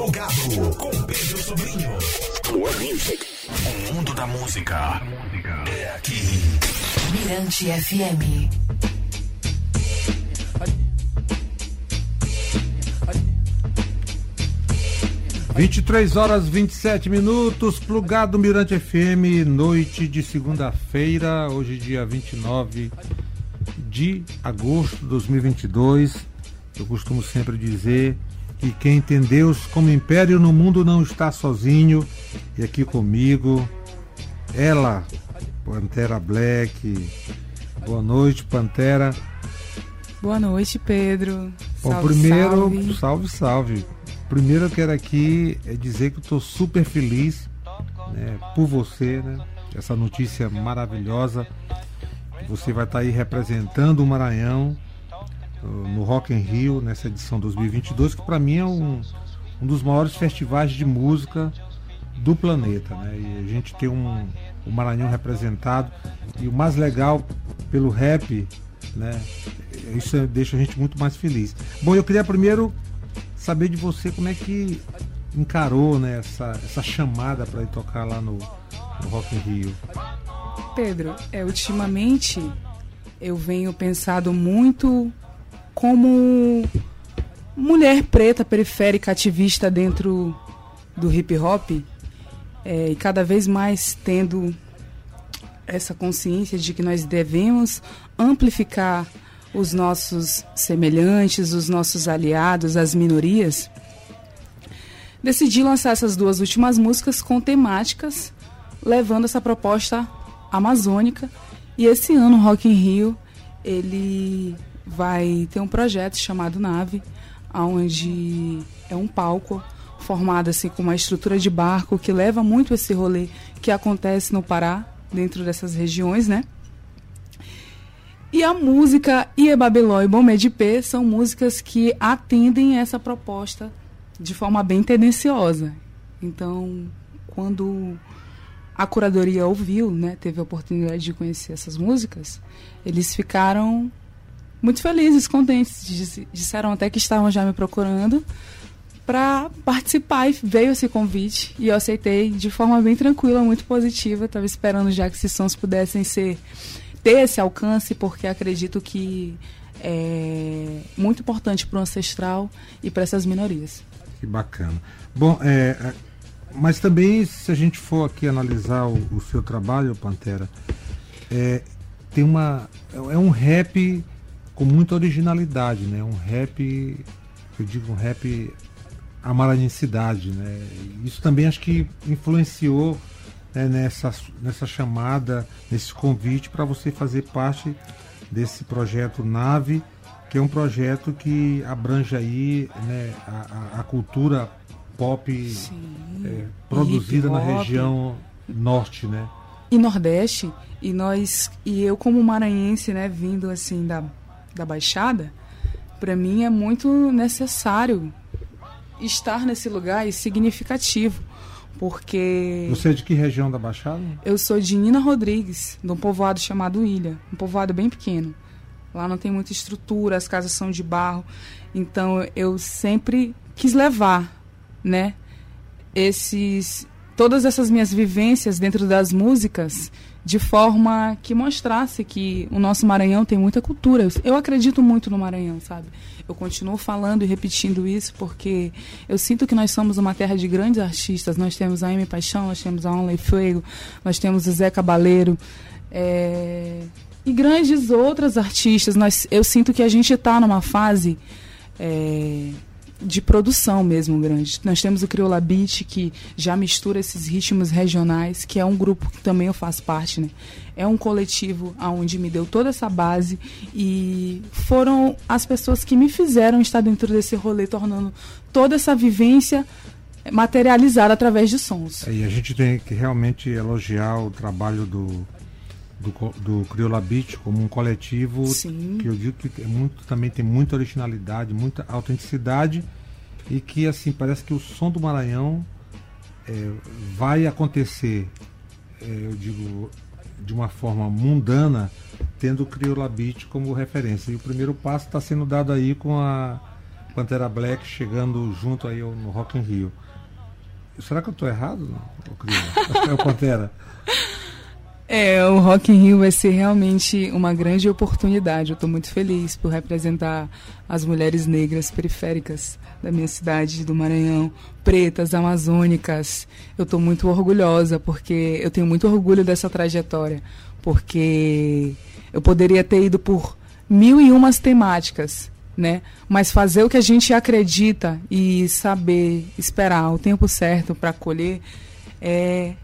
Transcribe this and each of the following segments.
Plugado com Pedro Sobrinho. O mundo da música é aqui. Mirante FM. 23 horas 27 minutos, plugado Mirante FM, noite de segunda-feira, hoje dia 29 de agosto de 2022. Eu costumo sempre dizer que quem tem Deus como império no mundo não está sozinho. E aqui comigo, ela, Pantera Black. Boa noite, Pantera. Boa noite, Pedro. Bom, Salve, primeiro, salve. salve, salve. Primeiro eu quero aqui é dizer que eu estou super feliz né, por você, né? Essa notícia maravilhosa. Você vai estar aí representando o Maranhão no Rock in Rio nessa edição 2022, que para mim é um, um dos maiores festivais de música do planeta, né? E a gente tem um, o Maranhão representado e o mais legal pelo rap, né? Isso deixa a gente muito mais feliz. Bom, eu queria primeiro saber de você como é que encarou né, essa, essa chamada para ir tocar lá no, no Rock in Rio. Pedro, é, ultimamente eu venho pensado muito como mulher preta, periférica, ativista dentro do hip hop é, e cada vez mais tendo essa consciência de que nós devemos amplificar os nossos semelhantes, os nossos aliados, as minorias, decidi lançar essas duas últimas músicas com temáticas, levando essa proposta amazônica. E esse ano Rock in Rio ele vai ter um projeto chamado Nave, onde é um palco formado assim com uma estrutura de barco que leva muito esse rolê que acontece no Pará, dentro dessas regiões, né? E a música Iebabeló e Bomé de P são músicas que atendem essa proposta de forma bem tendenciosa. Então, quando a curadoria ouviu, né, teve a oportunidade de conhecer essas músicas, eles ficaram muito felizes, contentes. Disseram até que estavam já me procurando para participar e veio esse convite e eu aceitei de forma bem tranquila, muito positiva. Estava esperando já que esses sons pudessem ser ter esse alcance, porque acredito que é muito importante para o ancestral e para essas minorias. Que bacana. Bom, é, é, mas também se a gente for aqui analisar o, o seu trabalho, Pantera, é, tem uma é um rap com muita originalidade, né? Um rap, eu digo um rap amaranhensidade, né? Isso também acho que influenciou né, nessa, nessa chamada, nesse convite para você fazer parte desse projeto Nave, que é um projeto que abrange aí né, a, a- cultura pop é, produzida na região norte, né? e Nordeste e nós e eu como maranhense, né, vindo assim da, da Baixada, para mim é muito necessário estar nesse lugar e significativo, porque Você é de que região da Baixada? eu sou de Nina Rodrigues, de um povoado chamado Ilha, um povoado bem pequeno. Lá não tem muita estrutura, as casas são de barro, então eu sempre quis levar, né, esses todas essas minhas vivências dentro das músicas de forma que mostrasse que o nosso Maranhão tem muita cultura. Eu, acredito muito no Maranhão, sabe? Eu continuo falando e repetindo isso porque eu sinto que nós somos uma terra de grandes artistas. Nós temos a Amy Paixão, nós temos a Onley Fuego, nós temos o Zé Cabaleiro. é, E grandes outras artistas. Nós, eu sinto que a gente está numa fase é, de produção mesmo grande. Nós temos o Crioula Beat, que já mistura esses ritmos regionais, que é um grupo que também eu faço parte, né? É um coletivo onde me deu toda essa base e foram as pessoas que me fizeram estar dentro desse rolê, tornando toda essa vivência materializada através de sons. E a gente tem que realmente elogiar o trabalho do, do, do Beat como um coletivo Sim. que eu digo que é muito, também tem muita originalidade, muita autenticidade e que assim parece que o som do Maranhão é, vai acontecer, é, eu digo, de uma forma mundana, tendo o Crioula Beat como referência. E o primeiro passo está sendo dado aí com a Pantera Black chegando junto aí no Rock in Rio. Será que eu estou errado? Não, é o Pantera. É, o Rock in Rio vai ser realmente uma grande oportunidade. Eu estou muito feliz por representar as mulheres negras periféricas da minha cidade, do Maranhão, pretas, amazônicas. Eu estou muito orgulhosa porque eu tenho muito orgulho dessa trajetória, porque eu poderia ter ido por mil e umas temáticas, né? Mas fazer o que a gente acredita e saber esperar o tempo certo para colher é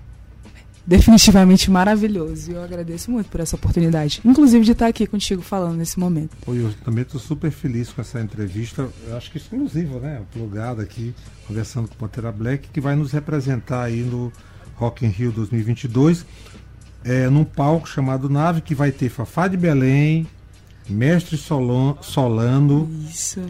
definitivamente maravilhoso. E eu agradeço muito por essa oportunidade, inclusive de estar aqui contigo falando nesse momento. Pô, eu também estou super feliz com essa entrevista, eu acho que exclusiva, né? Plugada aqui, conversando com o Pantera Black, que vai nos representar aí no Rock in Rio 2022, é, num palco chamado Nave, que vai ter Fafá de Belém, Mestre Solon, Solano. Isso.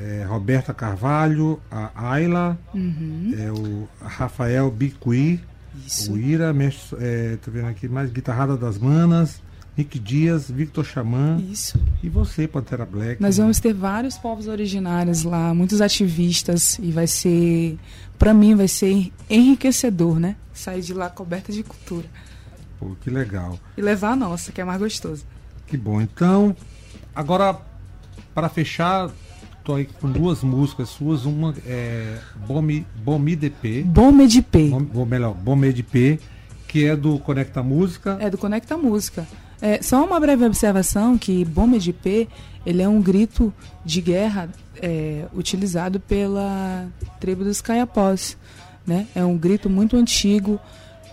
É, Roberta Carvalho, a Ayla, uhum. é, o Rafael Bicuí, Isso. o Ira, mestre, é, tô vendo aqui mais Guitarrada das Manas, Nick Dias, Victor Xamã Isso. e você, Pantera Black. Nós né? vamos ter vários povos originários lá, muitos ativistas, e vai ser, para mim, vai ser enriquecedor, né? Sair de lá coberta de cultura. Pô, que legal. E levar a nossa, que é mais gostoso. Que bom. Então, agora, para fechar, tô aí com duas músicas suas. Uma é Bomi, Bomi DP, Bom Medipê. Bom, ou melhor, Bomi DP, que é do Conecta Música. É do Conecta Música. É, só uma breve observação que Bomba de P, ele é um grito de guerra é, utilizado pela tribo dos Caiapós. Né? É um grito muito antigo,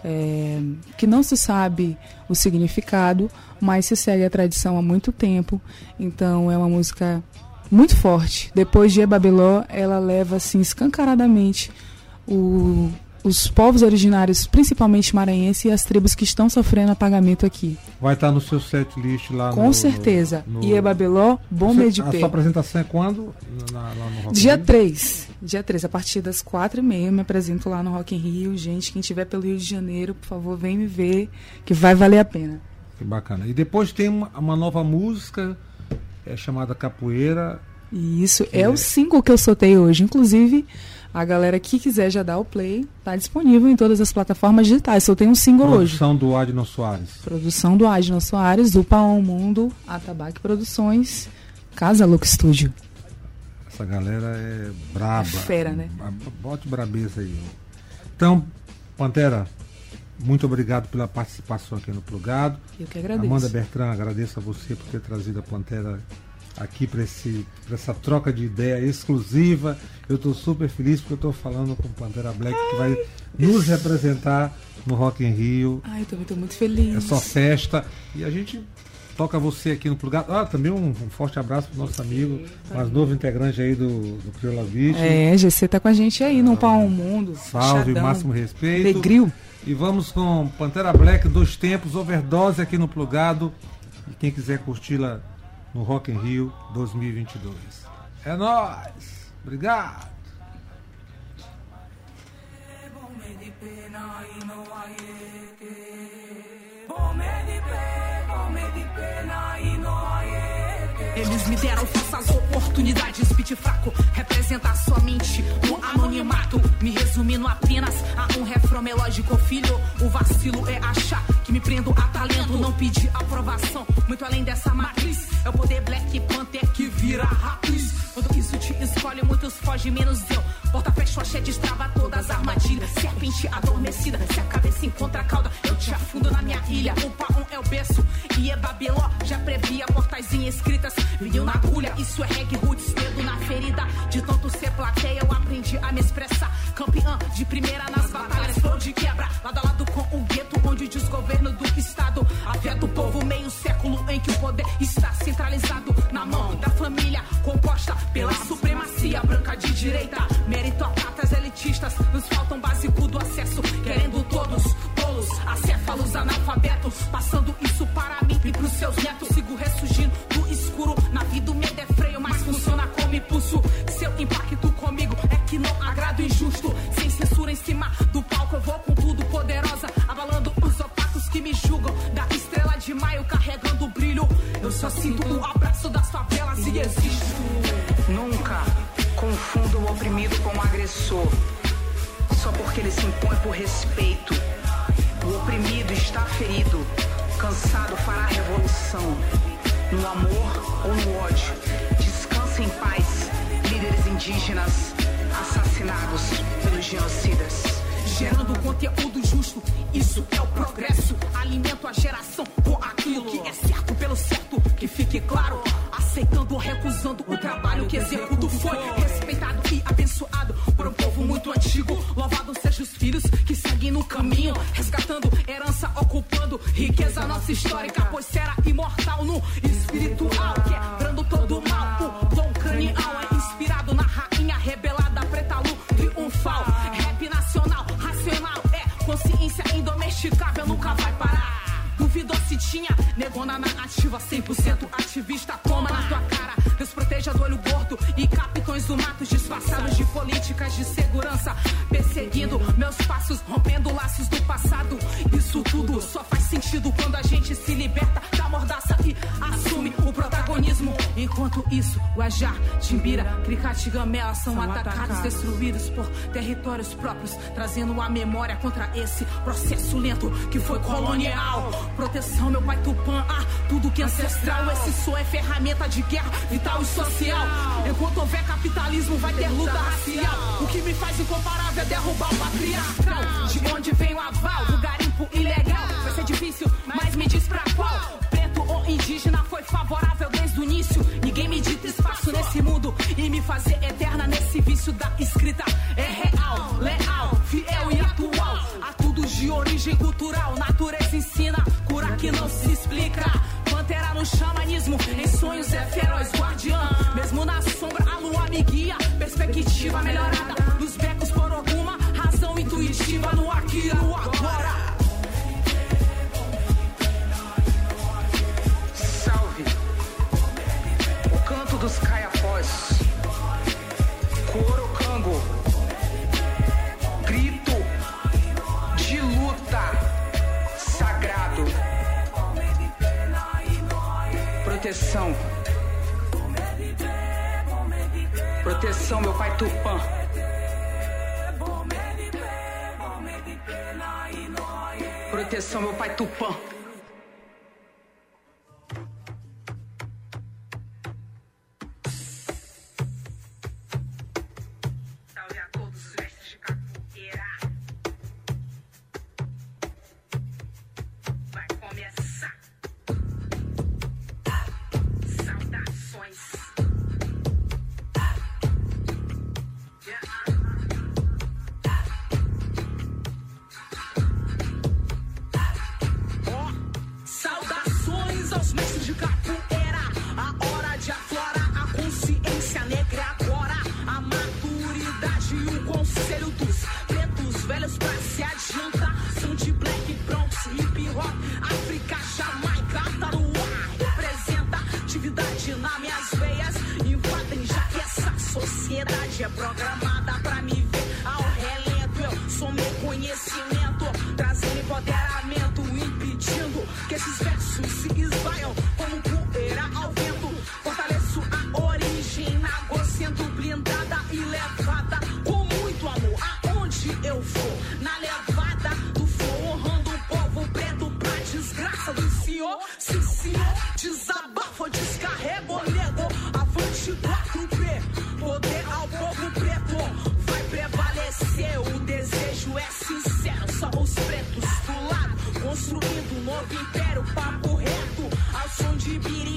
é, que não se sabe o significado, mas se segue a tradição há muito tempo. Então é uma música muito forte. Depois de Ebabiló, ela leva assim escancaradamente o- os povos originários, principalmente maranhenses, e as tribos que estão sofrendo apagamento aqui. Vai estar no seu set list lá Com no, certeza. no- E Ebabiló, bom meio A sua apresentação é quando? Na- Dia Rio? 3. Dia 3, a partir das 4 e meia, eu me apresento lá no Rock in Rio. Gente, quem estiver pelo Rio de Janeiro, por favor, vem me ver, que vai valer a pena. Que bacana. E depois tem uma, uma nova música é chamada Capoeira. E isso é é- o single que eu soltei hoje. Inclusive, a galera que quiser já dar o play, tá disponível em todas as plataformas digitais. Soltei um single hoje. Produção do Adno Soares. Produção do Adno Soares, do Paon Mundo, Atabaque Produções, Casa Look Studio. Essa galera é braba. É fera, né? Bote brabeza aí. Então, Pantera, muito obrigado pela participação aqui no Plugado. Eu que agradeço. Amanda Bertrand, agradeço a você por ter trazido a Pantera aqui para essa troca de ideia exclusiva. Eu estou super feliz porque eu estou falando com Pantera Black que vai nos representar no Rock in Rio. Ai, também tô muito feliz. É só festa. E a gente toca você aqui no Plugado. Ah, também um, um forte abraço pro nosso amigo, mais novo integrante aí do, do Crioula Beach. É, GC tá com a gente aí no Pau Mundo. Salve, Chadão, máximo respeito. Degril. E vamos com Pantera Black, dois tempos, overdose aqui no Plugado. E quem quiser curti-la no Rock in Rio 2022. É nóis! Obrigado! Eles me deram falsas oportunidades, pit fraco, representa somente o anonimato. Me resumindo apenas a um refrão melódico, filho. O vacilo é achar que me prendo a talento, não pedir aprovação. Muito além dessa matriz, é o poder Black Panther que vira ratos. Quando isso te escolhe, muitos fogem, menos eu. Porta fecha, axé, destrava todas as armadilhas. Serpente adormecida, se a cabeça encontra a cauda, eu te afundo na minha ilha. O paon é o berço e é Babeló. Já previa portazinhas escritas, vinil na agulha. Isso é reggae roots, dedo na ferida. De tanto ser plateia, eu aprendi a me expressar. Campeã de primeira nas batalhas, flow de quebra. Lado a lado com o gueto, onde o desgoverno do Estado afeta o povo. Meio século em que o poder está centralizado nos faltam básico do acesso. Querendo todos, tolos, acéfalos, analfabetos. Passando isso para mim e pros seus netos. Sigo ressurgindo do escuro. Na vida o medo é freio, mas funciona como impulso. Seu impacto comigo é que não agrado injusto. Sem censura em cima do palco, eu vou com tudo poderosa. Abalando os opacos que me julgam. Da estrela de maio carregando o brilho. Eu só sinto o abraço das favelas e existo. Nunca confunda o oprimido com o agressor. Só porque ele se impõe por respeito. O oprimido está ferido, cansado fará revolução. No amor ou no ódio. Descansa em paz, líderes indígenas assassinados pelos genocidas gerando conteúdo justo. Isso é o progresso. Alimento a geração com aquilo que é certo pelo certo. Que fique claro, aceitando ou recusando o trabalho que executo foi caminho, resgatando herança, ocupando riqueza nossa histórica, Do olho gordo e capitões do mato disfarçados de políticas de segurança, perseguindo meus passos, rompendo laços do passado. Isso tudo só faz sentido quando a gente se liberta da mordaça e assume o protagonismo. Enquanto isso, Guajá, Timbira, Cricate Gamela são atacados, destruídos por territórios próprios, trazendo a memória contra esse processo lento que foi colonial. Proteção, meu pai Tupã, ah, tudo que é ancestral. Esse som é ferramenta de guerra vital e social. Enquanto houver capitalismo, vai ter luta racial. O que me faz incomparável é derrubar o patriarcal. De onde vem o aval do garimpo ilegal? Vai ser difícil, mas me diz pra qual? Preto ou indígena foi favorável desde o início. Ninguém me dita espaço nesse mundo e me fazer eterna nesse vício da escrita. É real, leal, fiel e atual. A tudo de origem cultural. Natureza ensina, cura que não se explica. Pantera no xamanismo, em sonhos é feroz guardiã. Mesmo na sombra, a lua me guia. Perspectiva melhorada, nos becos por alguma razão intuitiva. No aqui no agora. Salve o canto dos caiapós, corocango, grito de luta sagrado, proteção, proteção, meu pai Tupã. Proteção, meu pai Tupã. Sociedade é programada pra me ver ao relento. Eu sou meu conhecimento, trazendo empoderamento, impedindo que esses versos se esvaiam como poeira ao vento. Fortaleço a origem na gocento blindada e levada com muito amor. Aonde eu for, na levada do flow, honrando o povo preto pra desgraça do senhor. Sim, construindo um novo império, papo reto. Ao som de birimbau